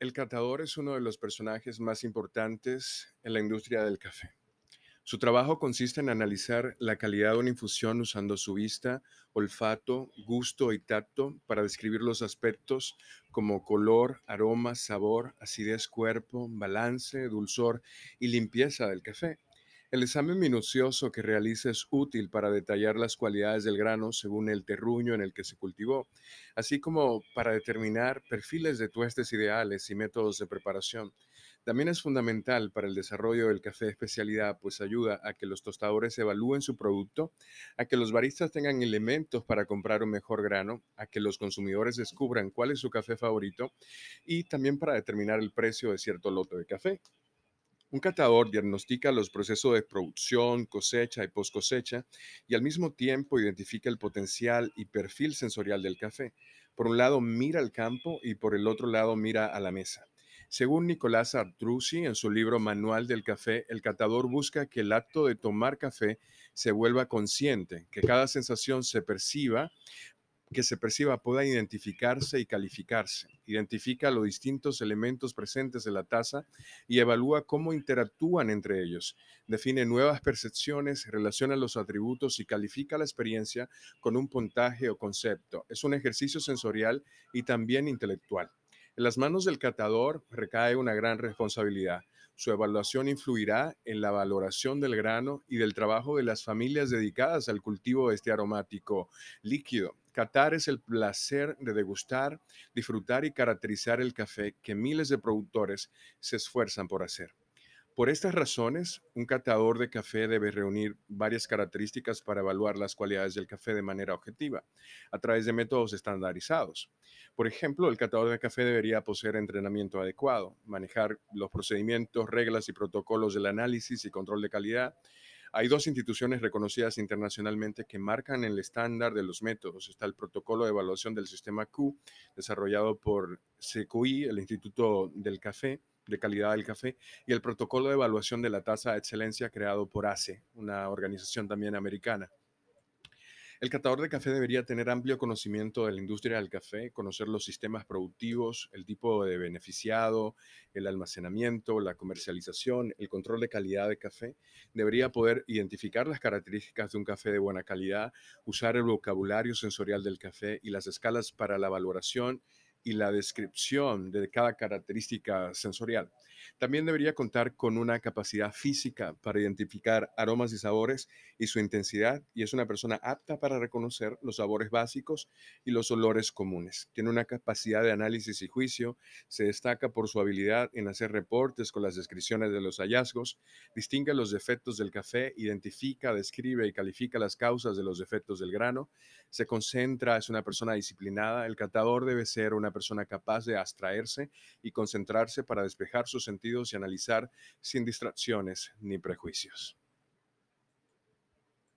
El catador es uno de los personajes más importantes en la industria del café. Su trabajo consiste en analizar la calidad de una infusión usando su vista, olfato, gusto y tacto para describir los aspectos como color, aroma, sabor, acidez, cuerpo, balance, dulzor y limpieza del café. El examen minucioso que realiza es útil para detallar las cualidades del grano según el terruño en el que se cultivó, así como para determinar perfiles de tuestes ideales y métodos de preparación. También es fundamental para el desarrollo del café especialidad, pues ayuda a que los tostadores evalúen su producto, a que los baristas tengan elementos para comprar un mejor grano, a que los consumidores descubran cuál es su café favorito y también para determinar el precio de cierto lote de café. Un catador diagnostica los procesos de producción, cosecha y post cosecha y al mismo tiempo identifica el potencial y perfil sensorial del café. Por un lado mira al campo y por el otro lado mira a la mesa. Según Nicolás Artrusi en su libro Manual del Café, el catador busca que el acto de tomar café se vuelva consciente, que cada sensación se perciba que se perciba pueda identificarse y calificarse. Identifica los distintos elementos presentes en la taza y evalúa cómo interactúan entre ellos. Define nuevas percepciones, relaciona los atributos y califica la experiencia con un puntaje o concepto. Es un ejercicio sensorial y también intelectual. En las manos del catador recae una gran responsabilidad. Su evaluación influirá en la valoración del grano y del trabajo de las familias dedicadas al cultivo de este aromático líquido. Catar es el placer de degustar, disfrutar y caracterizar el café que miles de productores se esfuerzan por hacer. Por estas razones, un catador de café debe reunir varias características para evaluar las cualidades del café de manera objetiva, a través de métodos estandarizados. Por ejemplo, el catador de café debería poseer entrenamiento adecuado, manejar los procedimientos, reglas y protocolos del análisis y control de calidad. Hay dos instituciones reconocidas internacionalmente que marcan el estándar de los métodos. Está el protocolo de evaluación del sistema Q, desarrollado por CQI, el Instituto del Café, de calidad del café y el protocolo de evaluación de la tasa de excelencia creado por ACE, una organización también americana. El catador de café debería tener amplio conocimiento de la industria del café, conocer los sistemas productivos, el tipo de beneficiado, el almacenamiento, la comercialización, el control de calidad de café. Debería poder identificar las características de un café de buena calidad, usar el vocabulario sensorial del café y las escalas para la valoración y la descripción de cada característica sensorial. También debería contar con una capacidad física para identificar aromas y sabores y su intensidad y es una persona apta para reconocer los sabores básicos y los olores comunes. Tiene una capacidad de análisis y juicio, se destaca por su habilidad en hacer reportes con las descripciones de los hallazgos, distingue los defectos del café, identifica, describe y califica las causas de los defectos del grano, se concentra, es una persona disciplinada, el catador debe ser una persona capaz de abstraerse y concentrarse para despejar sus sentidos y analizar sin distracciones ni prejuicios.